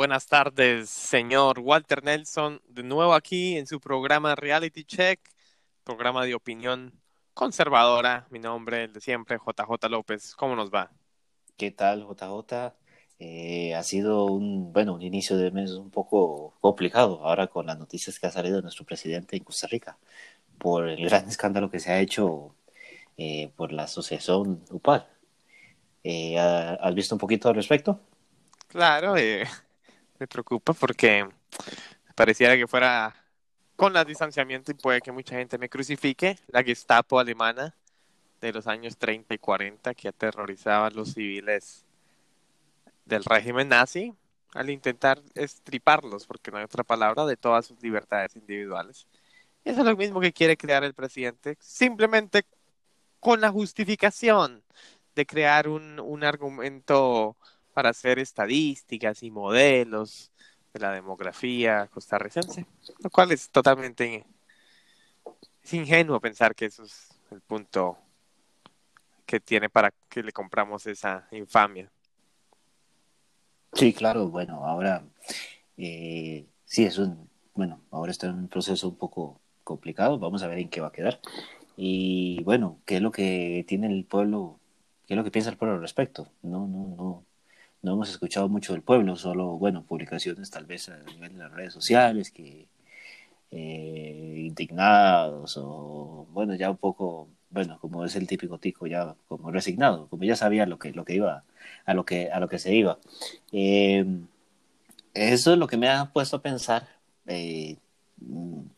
Buenas tardes, señor Walter Nelson, de nuevo aquí en su programa Reality Check, programa de opinión conservadora. Mi nombre, el de siempre, JJ López. ¿Cómo nos va? ¿Qué tal, JJ? Eh, ha sido un, bueno, un inicio de mes un poco complicado ahora con las noticias que ha salido de nuestro presidente en Costa Rica por el gran escándalo que se ha hecho eh, por la asociación UPAL. Eh, ¿Has visto un poquito al respecto? Claro, me preocupa porque pareciera que fuera con el distanciamiento y puede que mucha gente me crucifique, la Gestapo alemana de los años 30 y 40 que aterrorizaba a los civiles del régimen nazi al intentar estriparlos, porque no hay otra palabra, de todas sus libertades individuales. Eso es lo mismo que quiere crear el presidente, simplemente con la justificación de crear un, un argumento para hacer estadísticas y modelos de la demografía costarricense, lo cual es totalmente es ingenuo pensar que eso es el punto que tiene para que le compramos esa infamia. Sí, claro, bueno, ahora eh, sí es un, bueno, ahora está en un proceso un poco complicado, vamos a ver en qué va a quedar. Y bueno, ¿qué es lo que tiene el pueblo, qué es lo que piensa el pueblo al respecto? No, no, no, no hemos escuchado mucho del pueblo, solo, bueno, publicaciones tal vez a nivel de las redes sociales que eh, indignados o, bueno, ya un poco, bueno, como es el típico tico, ya como resignado, como ya sabía lo que, lo que iba, a lo que, a lo que se iba. Eh, eso es lo que me ha puesto a pensar, eh,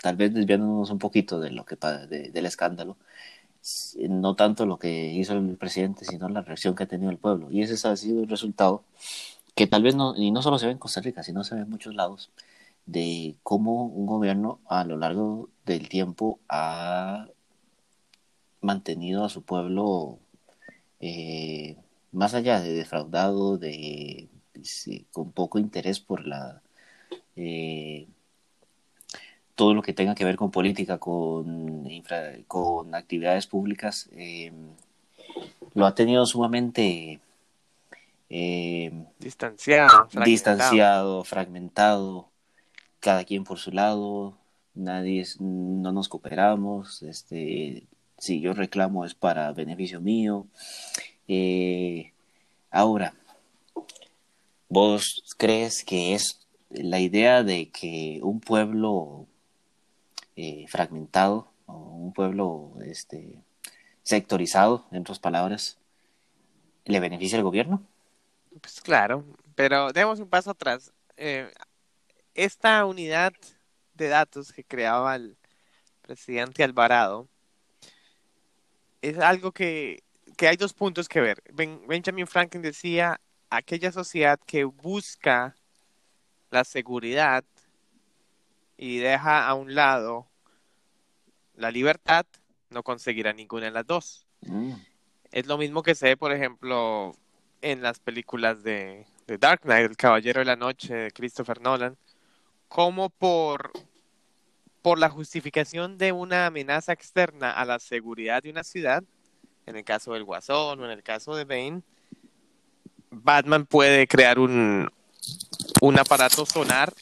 tal vez desviándonos un poquito de lo que del escándalo, no tanto lo que hizo el presidente, sino la reacción que ha tenido el pueblo. Y ese ha sido el resultado que tal vez no, y no solo se ve en Costa Rica, sino se ve en muchos lados, de cómo un gobierno a lo largo del tiempo ha mantenido a su pueblo eh, más allá de defraudado, de, con poco interés por la eh, todo lo que tenga que ver con política, con, con actividades públicas, eh, lo ha tenido sumamente eh, distanciado, fragmentado. distanciado, fragmentado, cada quien por su lado, nadie no nos cooperamos, este, si yo reclamo es para beneficio mío. Eh, ahora, ¿vos crees que es la idea de que un pueblo eh, fragmentado, o un pueblo este, sectorizado, en otras palabras, ¿le beneficia al gobierno? Pues claro, pero demos un paso atrás. Eh, esta unidad de datos que creaba el presidente Alvarado es algo que, que hay dos puntos que ver. Benjamin Franklin decía, aquella sociedad que busca la seguridad y deja a un lado la libertad, no conseguirá ninguna de las dos. Mm. Es lo mismo que se ve, por ejemplo, en las películas de, Dark Knight, El Caballero de la Noche de Christopher Nolan, como por, por la justificación de una amenaza externa a la seguridad de una ciudad, en el caso del Guasón o en el caso de Bane, Batman puede crear un, un aparato sonar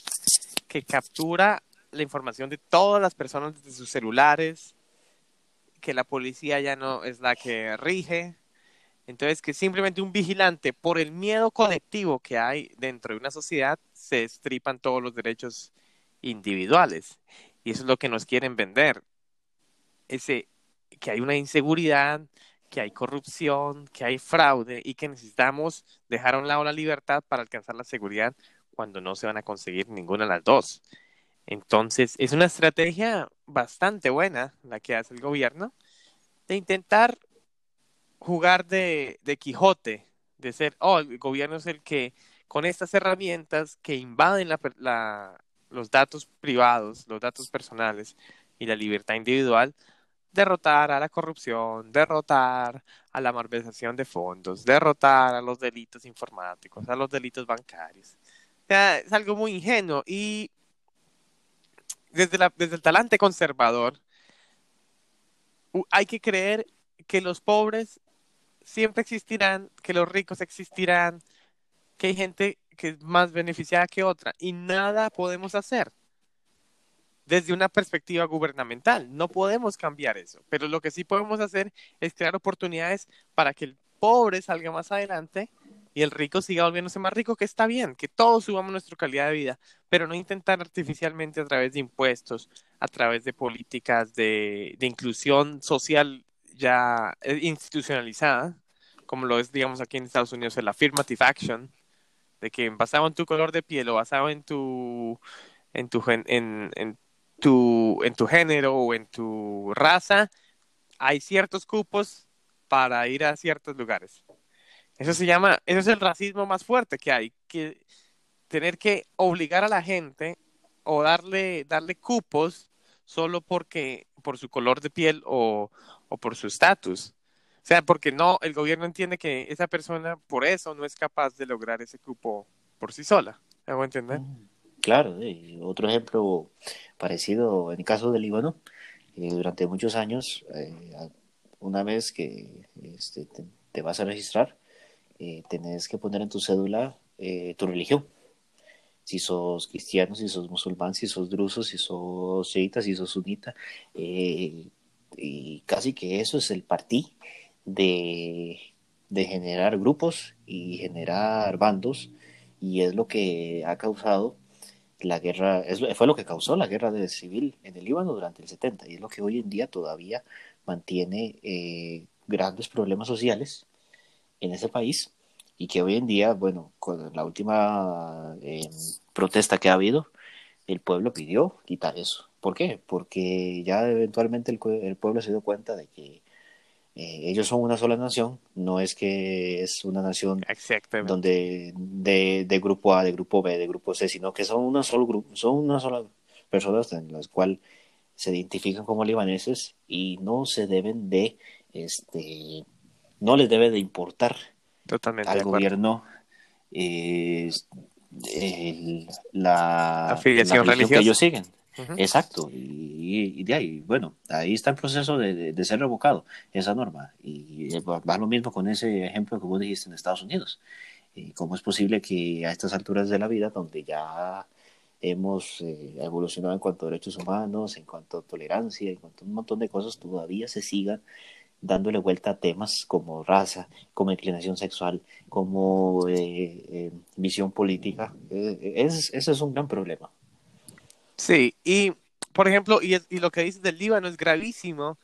que captura la información de todas las personas de sus celulares, que la policía ya no es la que rige. Entonces, que simplemente un vigilante, por el miedo colectivo que hay dentro de una sociedad, se estripan todos los derechos individuales. Y eso es lo que nos quieren vender. Ese, que hay una inseguridad, que hay corrupción, que hay fraude y que necesitamos dejar a un lado la libertad para alcanzar la seguridad cuando no se van a conseguir ninguna de las dos. Entonces, es una estrategia bastante buena la que hace el gobierno de intentar jugar de, Quijote, de ser, oh, el gobierno es el que con estas herramientas que invaden los datos privados, los datos personales y la libertad individual, derrotar a la corrupción, derrotar a la malversación de fondos, derrotar a los delitos informáticos, a los delitos bancarios. Es algo muy ingenuo y desde, la, desde el talante conservador, hay que creer que los pobres siempre existirán, que los ricos existirán, que hay gente que es más beneficiada que otra y nada podemos hacer desde una perspectiva gubernamental. No podemos cambiar eso, pero lo que sí podemos hacer es crear oportunidades para que el pobre salga más adelante y el rico siga volviéndose más rico, que está bien, que todos subamos nuestra calidad de vida, pero no intentar artificialmente a través de impuestos, a través de políticas de, inclusión social ya eh, institucionalizada, como lo es, digamos, aquí en Estados Unidos, el affirmative action, de que basado en tu color de piel o basado en tu, en tu, en tu, en tu género o en tu raza, hay ciertos cupos para ir a ciertos lugares. Eso se llama, eso es el racismo más fuerte que hay, que tener que obligar a la gente o darle, darle cupos solo porque, por su color de piel o, o por su estatus. O sea, porque no, el gobierno entiende que esa persona por eso no es capaz de lograr ese cupo por sí sola. ¿Me hago entender? Mm, claro, otro ejemplo parecido en el caso del Líbano, eh, durante muchos años, eh, una vez que este, te, vas a registrar, eh, tenés que poner en tu cédula eh, tu religión. Si sos cristiano, si sos musulmán, si sos druso, si sos chiita, si sos sunita. y casi que eso es el partí de, de generar grupos y generar bandos. Y es lo que ha causado la guerra, fue lo que causó la guerra civil en el Líbano durante el 70 y es lo que hoy en día todavía mantiene eh, grandes problemas sociales en ese país y que hoy en día, bueno, con la última eh, protesta que ha habido, el pueblo pidió quitar eso. ¿Por qué? Porque ya eventualmente el, pueblo se dio cuenta de que eh, ellos son una sola nación, no es que es una nación donde de, de, grupo A, de grupo B, de grupo C, sino que son una sola grupo, son una sola personas en las cuales se identifican como libaneses y no se deben de, este, no les debe de importar al gobierno eh, la, afiliación religiosa que ellos siguen. Exacto, y, de ahí, bueno, ahí está el proceso de, de, ser revocado, esa norma. Y va lo mismo con ese ejemplo que vos dijiste en Estados Unidos. y ¿Cómo es posible que a estas alturas de la vida, donde ya hemos eh, evolucionado en cuanto a derechos humanos, en cuanto a tolerancia, en cuanto a un montón de cosas, todavía se sigan dándole vuelta a temas como raza, como inclinación sexual, como eh, eh, visión política. Es, ese es un gran problema. Sí, y por ejemplo, y, y lo que dices del Líbano es gravísimo,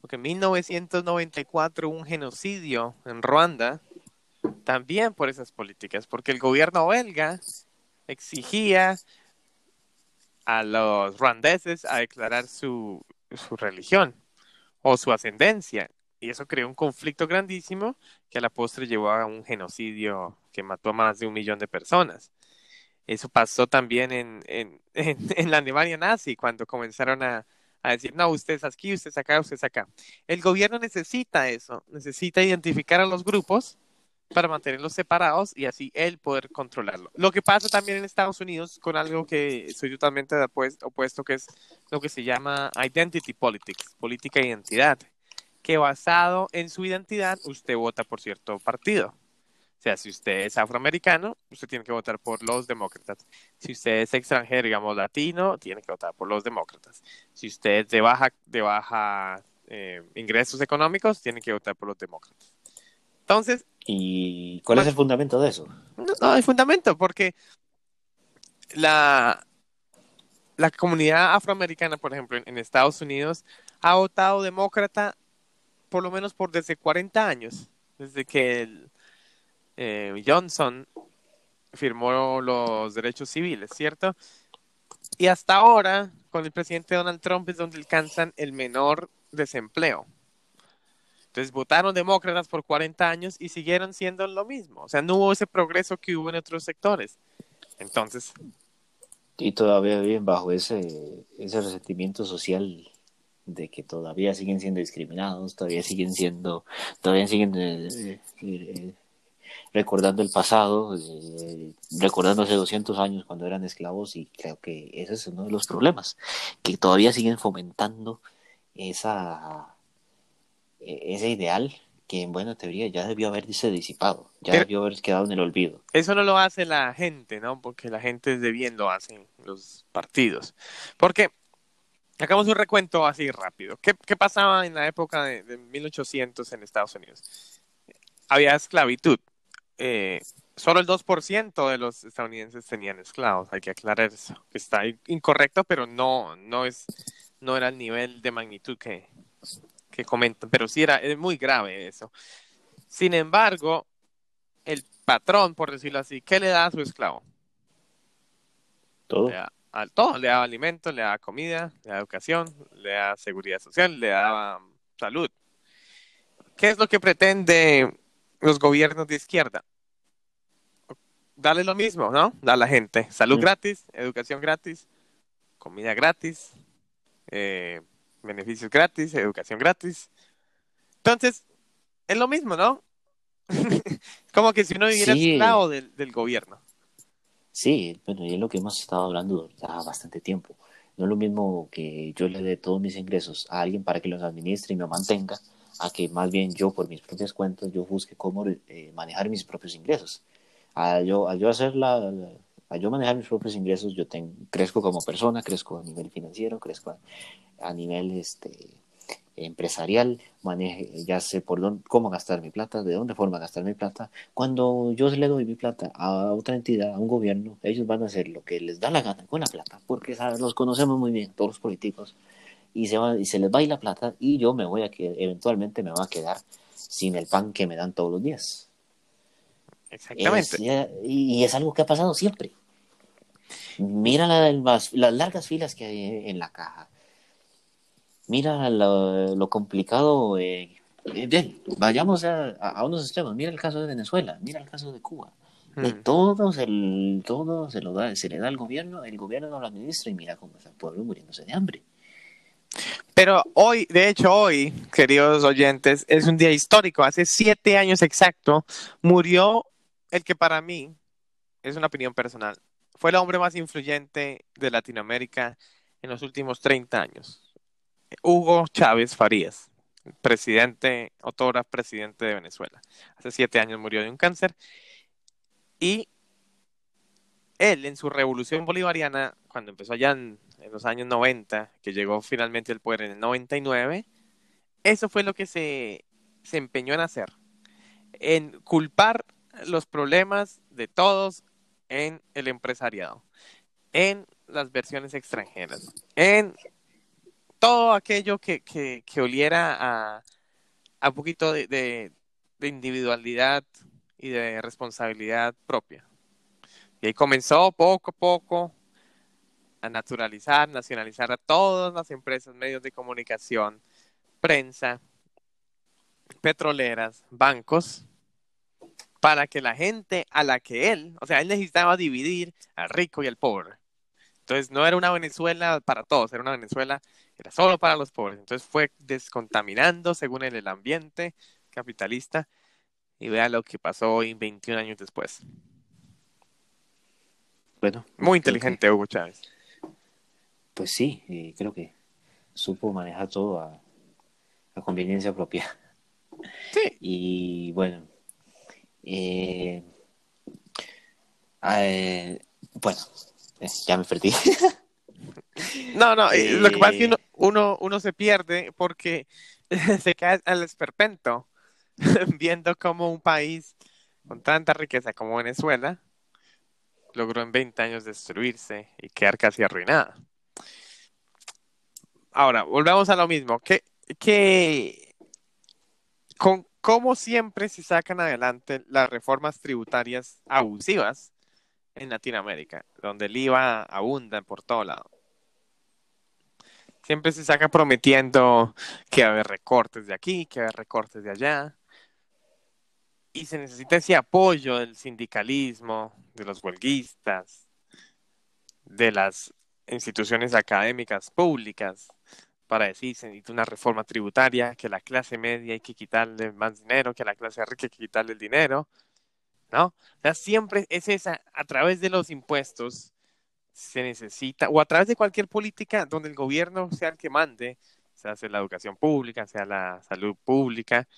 porque en 1994 hubo un genocidio en Ruanda, también por esas políticas, porque el gobierno belga exigía a los ruandeses a declarar su, su religión o su ascendencia. Y eso creó un conflicto grandísimo que a la postre llevó a un genocidio que mató a más de un millón de personas. Eso pasó también en, en, en, la Alemania nazi, cuando comenzaron a, a decir, no, usted es aquí, usted es acá, usted es acá. El gobierno necesita eso, necesita identificar a los grupos para mantenerlos separados y así él poder controlarlo. Lo que pasa también en Estados Unidos con algo que soy totalmente opuesto, que es lo que se llama identity politics, política de identidad, que basado en su identidad usted vota por cierto partido. O sea, si usted es afroamericano, usted tiene que votar por los demócratas. Si usted es extranjero, digamos latino, tiene que votar por los demócratas. Si usted es de baja, de baja eh, ingresos económicos, tiene que votar por los demócratas. Entonces. ¿Y cuál es el fundamento de eso? No, no hay fundamento, porque la, la comunidad afroamericana, por ejemplo, en, Estados Unidos, ha votado demócrata por lo menos por desde 40 años, desde que el, eh, Johnson firmó los derechos civiles, ¿cierto? Y hasta ahora, con el presidente Donald Trump, es donde alcanzan el menor desempleo. Entonces votaron demócratas por 40 años y siguieron siendo lo mismo. O sea, no hubo ese progreso que hubo en otros sectores. Entonces. Y todavía viven bajo ese, ese resentimiento social de que todavía siguen siendo discriminados, todavía siguen siendo, todavía siguen eh, eh, eh, recordando el pasado, recordando hace 200 años cuando eran esclavos y creo que ese es uno de los problemas, que todavía siguen fomentando esa ese ideal que en buena teoría ya debió haberse disipado, ya debió haber quedado en el olvido. Eso no lo hace la gente, ¿no? Porque la gente de bien lo hacen los partidos. Porque, hagamos un recuento así rápido. ¿Qué, pasaba en la época de, 1800 en Estados Unidos? Había esclavitud. Eh, solo el 2% de los estadounidenses tenían esclavos. Hay que aclarar eso. Está incorrecto, pero no, no, es, no era el nivel de magnitud que, que comentan. Pero sí era es muy grave eso. Sin embargo, el patrón, por decirlo así, ¿qué le da a su esclavo? Todo. Le da, todo. Le da alimento, le da comida, le da educación, le da seguridad social, le da um, salud. ¿Qué es lo que pretende los gobiernos de izquierda? Darle lo mismo, ¿no? Da a la gente salud gratis, educación gratis, comida gratis, eh, beneficios gratis, educación gratis. Entonces, es lo mismo, ¿no? Como que si uno viviera esclavo del, del, gobierno. Sí, bueno, y es lo que hemos estado hablando ya bastante tiempo. No es lo mismo que yo le dé todos mis ingresos a alguien para que los administre y me mantenga, a que más bien yo por mis propias cuentas yo busque cómo eh, manejar mis propios ingresos. A yo, a yo hacer la, a yo manejar mis propios ingresos, yo tengo, crezco como persona, crezco a nivel financiero, crezco a, nivel este, empresarial, maneje, ya sé por dónde, cómo gastar mi plata, de dónde forma gastar mi plata. Cuando yo le doy mi plata a otra entidad, a un gobierno, ellos van a hacer lo que les da la gana con la plata, porque los conocemos muy bien, todos los políticos, y se, va, y se les va a ir la plata y yo me voy a que eventualmente me va a quedar sin el pan que me dan todos los días. Exactamente. y es algo que ha pasado siempre. Mira las largas filas que hay en la caja. Mira lo, complicado. Eh, bien, vayamos a, unos extremos. Mira el caso de Venezuela, mira el caso de Cuba. De mm. todo, se, todo se, lo da, se le da al gobierno, el gobierno no lo administra y mira cómo está el pueblo muriéndose de hambre. Pero hoy, de hecho hoy, queridos oyentes, es un día histórico. Hace siete años exacto murió el que para mí, es una opinión personal, fue el hombre más influyente de Latinoamérica en los últimos 30 años. Hugo Chávez Farías, presidente, autora, presidente de Venezuela. Hace siete años murió de un cáncer. Y él, en su revolución bolivariana, cuando empezó allá en, los años 90, que llegó finalmente al poder en el 99, eso fue lo que se, se empeñó en hacer. En culpar los problemas de todos en el empresariado, en las versiones extranjeras, en todo aquello que, oliera a, un poquito de, individualidad y de responsabilidad propia. Y ahí comenzó poco a poco a naturalizar, nacionalizar a todas las empresas, medios de comunicación, prensa, petroleras, bancos, para que la gente a la que él, o sea, él necesitaba dividir al rico y al pobre. Entonces no era una Venezuela para todos, era una Venezuela, era solo para los pobres. Entonces fue descontaminando según el ambiente capitalista y vea lo que pasó hoy 21 años después. Bueno, muy inteligente Hugo Chávez. Pues sí, creo que supo manejar todo a, a conveniencia propia. Sí. Y bueno, eh, eh, bueno, eh, ya me perdí. no, no, lo que pasa es que uno, uno, se pierde porque se cae al esperpento viendo como un país con tanta riqueza como Venezuela logró en 20 años destruirse y quedar casi arruinada. Ahora, volvamos a lo mismo. ¿Qué, qué, con, cómo siempre se sacan adelante las reformas tributarias abusivas en Latinoamérica, donde el IVA abunda por todo lado. Siempre se saca prometiendo que va a haber recortes de aquí, que va a haber recortes de allá. Y se necesita ese apoyo del sindicalismo, de los huelguistas, de las instituciones académicas públicas, para decir, se necesita una reforma tributaria, que la clase media hay que quitarle más dinero, que la clase rica hay que quitarle el dinero, ¿no? O sea, siempre es esa, a través de los impuestos se necesita, o a través de cualquier política donde el gobierno sea el que mande, sea, sea la educación pública, sea la salud pública,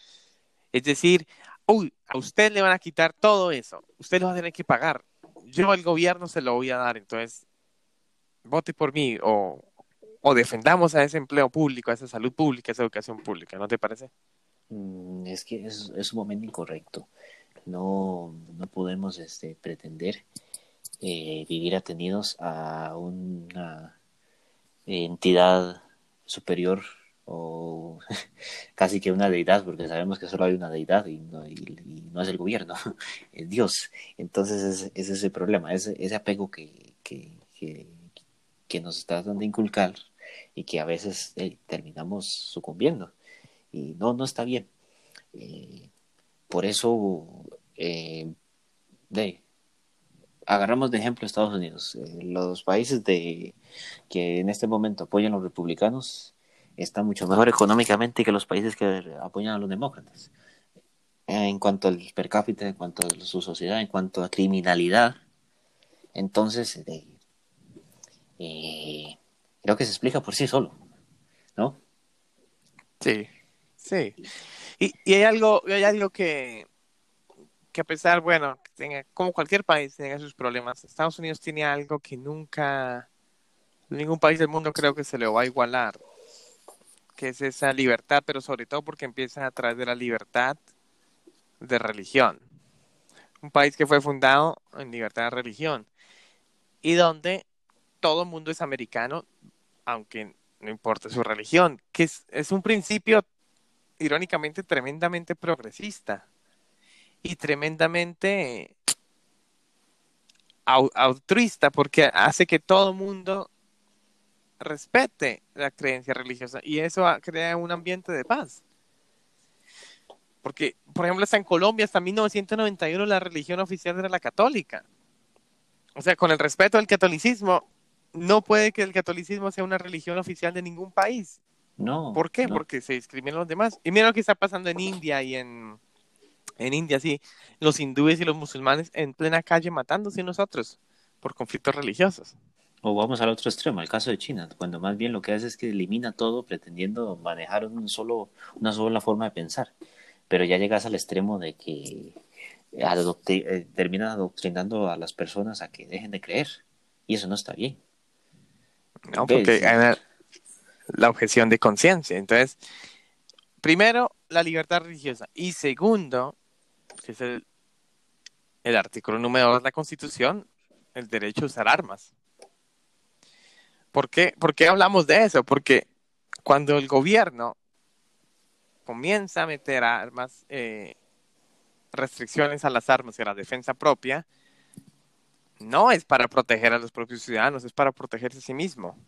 Es decir, uy, a usted le van a quitar todo eso, usted lo va a tener que pagar. Yo al gobierno se lo voy a dar, entonces vote por mí o, o defendamos a ese empleo público, a esa salud pública, a esa educación pública, ¿no te parece? Mm, es que es, es un momento incorrecto. No, no podemos este, pretender eh, vivir atenidos a una entidad superior o casi que una deidad, porque sabemos que solo hay una deidad y no, es el gobierno, es Dios. Entonces es, es ese problema, ese, ese apego que, que, que, que, nos tratan de inculcar y que a veces eh, terminamos sucumbiendo. Y no, no está bien. Eh, por eso, eh, de, agarramos de ejemplo Estados Unidos. Eh, los países de, que en este momento apoyan a los republicanos están mucho mejor económicamente que los países que apoyan a los demócratas. En cuanto al per cápita, en cuanto a su sociedad, en cuanto a criminalidad. Entonces, eh, creo que se explica por sí solo, ¿no? Sí, sí. Y, y hay algo, hay algo que, que a pesar, bueno, tenga, como cualquier país tenga sus problemas, Estados Unidos tiene algo que nunca, ningún país del mundo creo que se le va a igualar, que es esa libertad, pero sobre todo porque empieza a través de la libertad de religión. Un país que fue fundado en libertad de religión y donde todo el mundo es americano, aunque no importa su religión, que es, un principio irónicamente tremendamente progresista y tremendamente altruista porque hace que todo mundo respete la creencia religiosa y eso crea un ambiente de paz. Porque, por ejemplo, hasta en Colombia, hasta 1991, la religión oficial era la católica. O sea, con el respeto al catolicismo, no puede que el catolicismo sea una religión oficial de ningún país. No. ¿Por qué? Porque se discriminan los demás. Y mira lo que está pasando en India y en, en India, sí, los hindúes y los musulmanes en plena calle matándose nosotros por conflictos religiosos. O vamos al otro extremo, el caso de China, cuando más bien lo que hace es que elimina todo pretendiendo manejar un solo, una sola forma de pensar. Pero ya llegas al extremo de que eh, termina adoctrinando a las personas a que dejen de creer. Y eso no está bien. No, porque hay la objeción de conciencia. Entonces, primero, la libertad religiosa. Y segundo, que es el, el artículo número 2 de la Constitución, el derecho a usar armas. ¿Por qué? ¿Por qué hablamos de eso? Porque cuando el gobierno comienza a meter armas, eh, restricciones a las armas y a la defensa propia, no es para proteger a los propios ciudadanos, es para protegerse a sí mismo.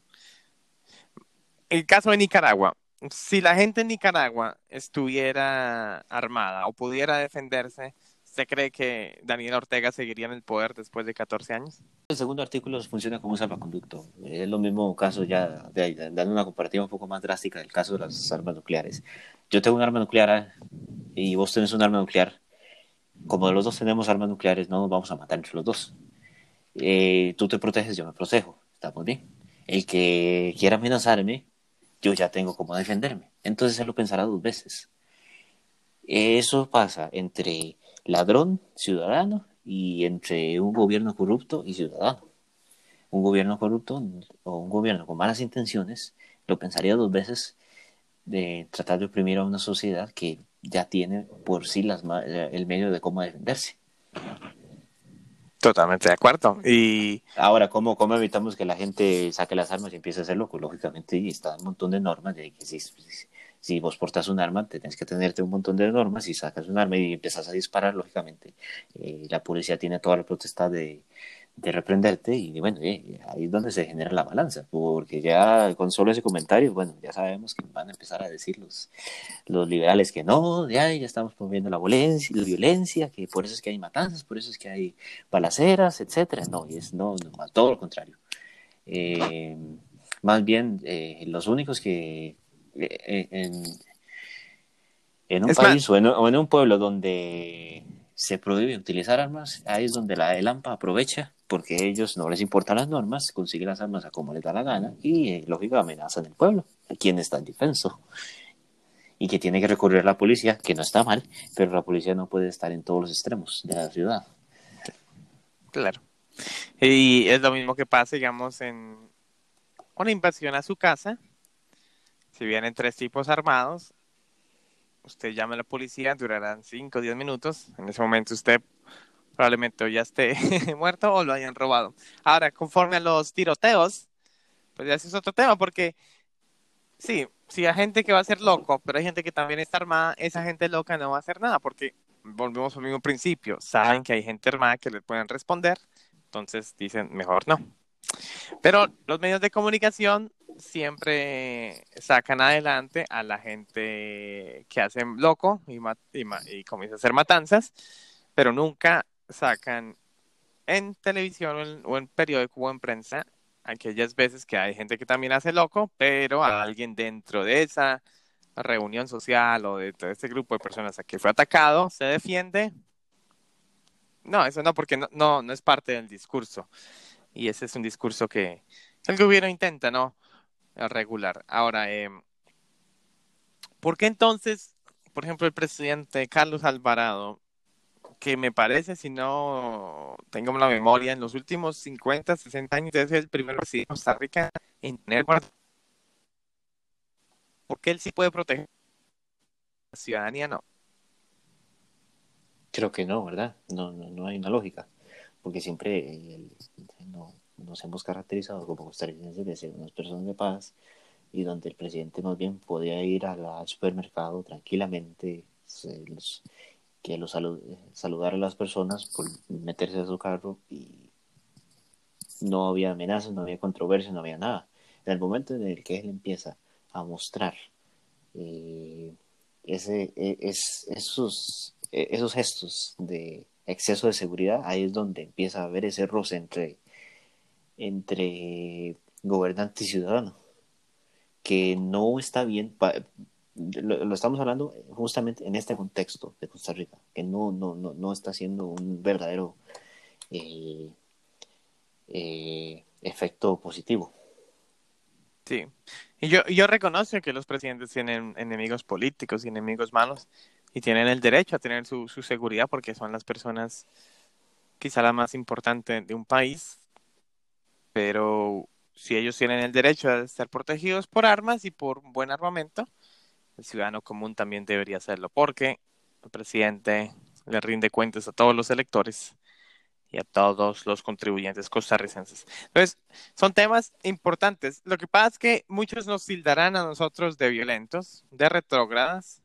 El caso de Nicaragua, si la gente en Nicaragua estuviera armada o pudiera defenderse, ¿usted cree que Daniel Ortega seguiría en el poder después de 14 años? El segundo artículo funciona como un salvaconducto. Es lo mismo caso ya, dando una comparativa un poco más drástica del caso de las armas nucleares. Yo tengo un arma nuclear ah, y vos tenés un arma nuclear. Como los dos tenemos armas nucleares, no nos vamos a matar entre los dos. Eh, tú te proteges, yo me protejo. Estamos bien. El que quiera amenazarme, yo ya tengo cómo defenderme. Entonces él lo pensará dos veces. Eso pasa entre ladrón, ciudadano, y entre un gobierno corrupto y ciudadano. Un gobierno corrupto o un gobierno con malas intenciones lo pensaría dos veces de tratar de oprimir a una sociedad que ya tiene por sí las, el medio de cómo defenderse. Totalmente de acuerdo. Y ahora, ¿cómo, ¿cómo evitamos que la gente saque las armas y empiece a hacerlo? Pues lógicamente está un montón de normas de que si, si, vos portas un arma, tenés que tenerte un montón de normas. Si sacas un arma y empiezas a disparar, lógicamente eh, la policía tiene toda la potestad de, de reprenderte y bueno, eh, ahí es donde se genera la balanza, porque ya con solo ese comentario, bueno, ya sabemos que van a empezar a decir los, los liberales que no, ya, ya estamos promoviendo la violencia, la violencia, que por eso es que hay matanzas, por eso es que hay balaceras, etcétera, no, y es no, no todo lo contrario. Eh, más bien, eh, los únicos que en, en un país o en un pueblo donde se prohíbe utilizar armas, ahí es donde la ELAMPA aprovecha, porque ellos no les importan las normas, consiguen las armas a como les da la gana y, eh, lógicamente, amenazan el pueblo, a quien está indefenso. y que tiene que recurrir a la policía, que no está mal, pero la policía no puede estar en todos los extremos de la ciudad. Claro. Y es lo mismo que pasa, digamos, en una invasión a su casa. Si vienen tres tipos armados, usted llama a la policía, durarán cinco o diez minutos. En ese momento usted probablemente ya esté muerto o lo hayan robado. Ahora, conforme a los tiroteos, pues ya ese es otro tema, porque sí, si hay gente que va a ser loco, pero hay gente que también está armada, esa gente loca no va a hacer nada, porque volvemos al mismo principio, saben que hay gente armada que les pueden responder, entonces dicen, mejor no. Pero los medios de comunicación siempre sacan adelante a la gente que hace loco y, y, y comienza a hacer matanzas, pero nunca sacan en televisión o en, periódico o en prensa aquellas veces que hay gente que también hace loco, pero a alguien dentro de esa reunión social o de todo este grupo de personas a que fue atacado se defiende. No, eso no, porque no, no, no es parte del discurso. Y ese es un discurso que el gobierno intenta, ¿no? Regular. Ahora, eh, ¿por qué entonces, por ejemplo, el presidente Carlos Alvarado que me parece, si no tengo la memoria, en los últimos 50, 60 años es el primer presidente de Costa Rica en tener porque él sí puede proteger la ciudadanía, no. Creo que no, ¿verdad? No, no, no hay una lógica, porque siempre nos hemos caracterizado como costarricenses de ser unas personas de paz y donde el presidente más bien podía ir al supermercado tranquilamente, los, que lo saludar a las personas por meterse a su carro y no había amenazas, no había controversia, no había nada. En el momento en el que él empieza a mostrar eh, e, es, esos, e, esos gestos de exceso de seguridad, ahí es donde empieza a haber ese roce entre, entre gobernante y ciudadano, que no está bien, lo, estamos hablando justamente en este contexto de Costa Rica, que no, no, no, no está siendo un verdadero eh, eh, efecto positivo. Sí, y yo, yo reconozco que los presidentes tienen enemigos políticos y enemigos malos y tienen el derecho a tener su, seguridad porque son las personas quizá la más importante de un país, pero si ellos tienen el derecho a estar protegidos por armas y por buen armamento, el ciudadano común también debería hacerlo, porque el presidente le rinde cuentas a todos los electores y a todos los contribuyentes costarricenses. Entonces, son temas importantes. Lo que pasa es que muchos nos tildarán a nosotros de violentos, de retrógradas,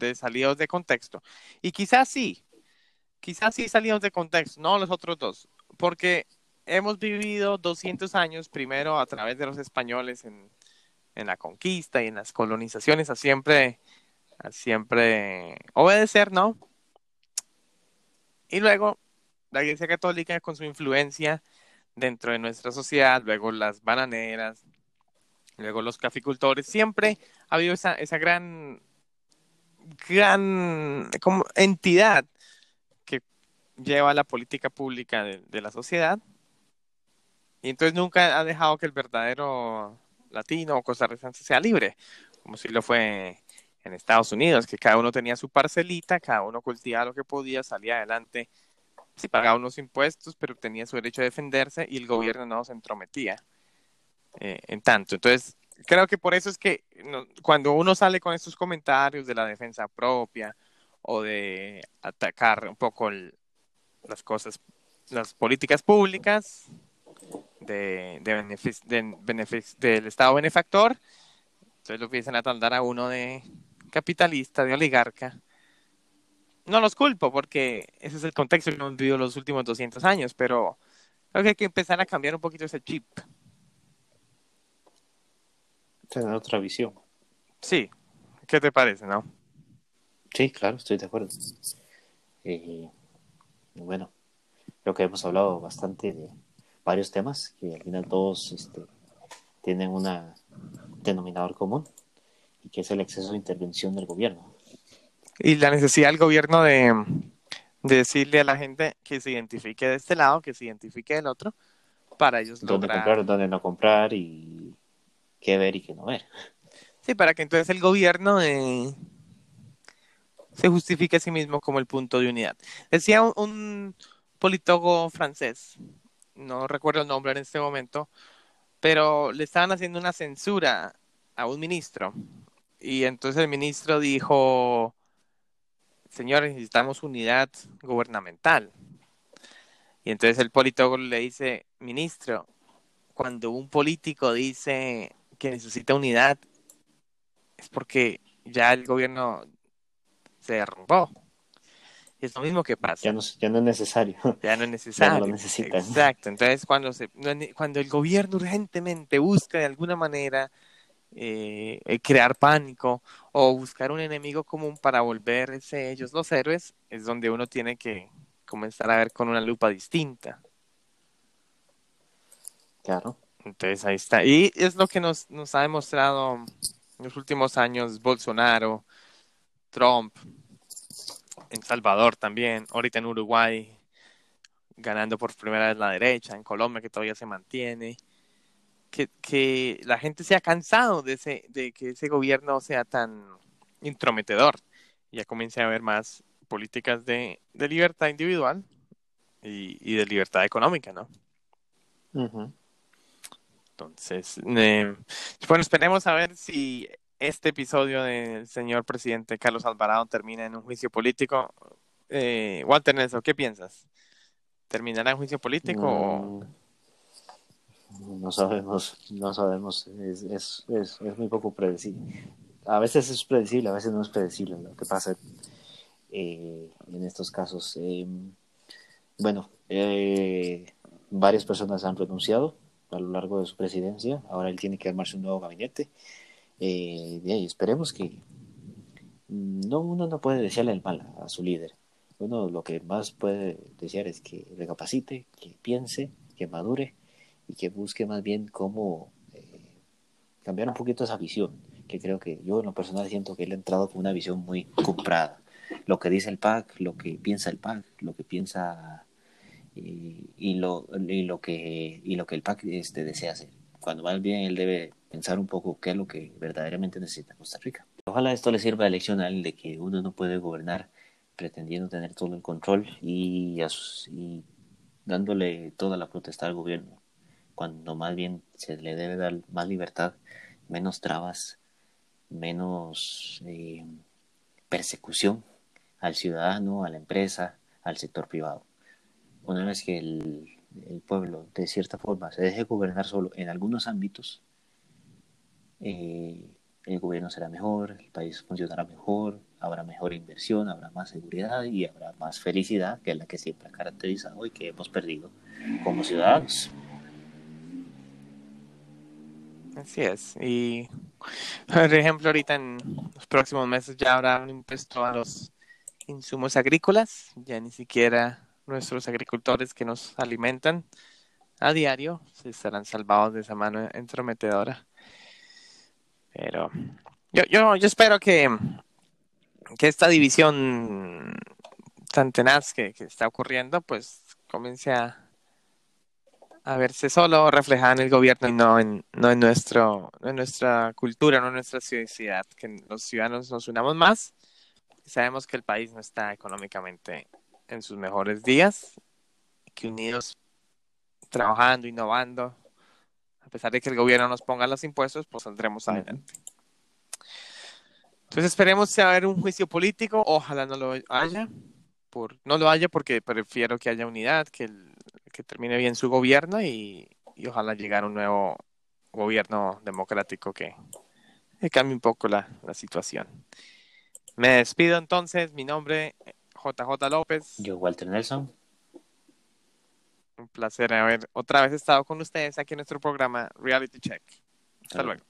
de salidos de contexto. Y quizás sí, quizás sí salidos de contexto, no los otros dos, porque hemos vivido 200 años primero a través de los españoles en, en la conquista y en las colonizaciones a siempre, siempre obedecer, ¿no? Y luego la Iglesia Católica con su influencia dentro de nuestra sociedad, luego las bananeras, luego los caficultores, siempre ha habido esa, esa gran, gran entidad que lleva la política pública de, de la sociedad. Y entonces nunca ha dejado que el verdadero latino o costarricense sea libre, como si lo fue en Estados Unidos, que cada uno tenía su parcelita, cada uno cultivaba lo que podía, salía adelante, sí pagaba unos impuestos, pero tenía su derecho a defenderse y el gobierno no se entrometía eh, en tanto. Entonces, creo que por eso es que cuando uno sale con estos comentarios de la defensa propia o de atacar un poco las cosas, las políticas públicas, de, de, del Estado benefactor. Entonces lo empiezan a taldar a uno de capitalista, de oligarca. No los culpo porque ese es el contexto que hemos vivido los últimos 200 años, pero creo que hay que empezar a cambiar un poquito ese chip. Tener otra visión. Sí, ¿qué te parece, no? Sí, claro, estoy de acuerdo. Eh, bueno, creo que hemos hablado bastante de, varios temas que al final todos este, tienen un denominador común y que es el exceso de intervención del gobierno. Y la necesidad del gobierno de, decirle a la gente que se identifique de este lado, que se identifique del otro, para ellos dónde comprar, dónde no comprar y qué ver y qué no ver. Sí, para que entonces el gobierno eh, se justifique a sí mismo como el punto de unidad. Decía un, un politólogo francés, no recuerdo el nombre en este momento, pero le estaban haciendo una censura a un ministro. Y entonces el ministro dijo, señores, necesitamos unidad gubernamental. Y entonces el politólogo le dice, ministro, cuando un político dice que necesita unidad, es porque ya el gobierno se derrumbó. Es lo mismo que pasa. Ya no, ya no es necesario. Ya no es necesario. Ya no lo necesitan. Exacto. Entonces, cuando, se, cuando el gobierno urgentemente busca de alguna manera eh, crear pánico o buscar un enemigo común para volverse ellos los héroes, es donde uno tiene que comenzar a ver con una lupa distinta. Claro. Entonces ahí está. Y es lo que nos, nos ha demostrado en los últimos años Bolsonaro, Trump, en Salvador también, ahorita en Uruguay, ganando por primera vez la derecha, en Colombia que todavía se mantiene, que, que la gente se ha cansado de, ese, de que ese gobierno sea tan intrometedor, ya comience a haber más políticas de, de libertad individual y, y, de libertad económica, ¿no? Uh -huh. Entonces, eh, bueno, esperemos a ver si este episodio del señor presidente Carlos Alvarado termina en un juicio político. Eh, Walter Nelson, ¿qué piensas? ¿Terminará en juicio político no, o...? No sabemos, no sabemos. Es, es, es, muy poco predecible. A veces es predecible, a veces no es predecible lo que pasa eh, en estos casos. Bueno, varias personas han renunciado a lo largo de su presidencia. Ahora él tiene que armarse un nuevo gabinete. Eh, y esperemos que no uno no puede desearle el mal a su líder. Uno lo que más puede desear es que recapacite, que piense, que madure y que busque más bien cómo eh, cambiar un poquito esa visión. Que creo que yo en lo personal siento que él ha entrado con una visión muy comprada. Lo que dice el PAC, lo que piensa el PAC, lo que piensa y, y, lo, y, lo, que, y lo que el PAC este, desea hacer. Cuando más bien él debe pensar un poco qué es lo que verdaderamente necesita Costa Rica. Ojalá esto le sirva de lección a él de que uno no puede gobernar pretendiendo tener todo el control y, y dándole toda la protesta al gobierno, cuando más bien se le debe dar más libertad, menos trabas, menos eh, persecución al ciudadano, a la empresa, al sector privado una vez que el, pueblo de cierta forma se deje gobernar solo en algunos ámbitos, eh, el gobierno será mejor, el país funcionará mejor, habrá mejor inversión, habrá más seguridad y habrá más felicidad, que es la que siempre ha caracterizado y que hemos perdido como ciudadanos. Así es. Y, por ejemplo, ahorita en los próximos meses ya habrá un impuesto a los insumos agrícolas, ya ni siquiera nuestros agricultores que nos alimentan a diario se estarán salvados de esa mano entrometedora. Pero yo, yo, yo espero que, que esta división tan tenaz que, que está ocurriendo, pues comience a, a, verse solo reflejada en el gobierno y no en, no en, nuestro, en nuestra cultura, no en nuestra sociedad, que los ciudadanos nos unamos más. Sabemos que el país no está económicamente en sus mejores días, que unidos trabajando, innovando, a pesar de que el gobierno nos ponga los impuestos, pues saldremos adelante. Entonces esperemos haber un juicio político, ojalá no lo haya, por, no lo haya porque prefiero que haya unidad, que, el, que termine bien su gobierno y, y ojalá llegar un nuevo gobierno democrático que, que cambie un poco la, la situación. Me despido entonces, mi nombre JJ López. Yo, Walter Nelson. Un placer haber otra vez estado con ustedes aquí en nuestro programa Reality Check. Hasta luego.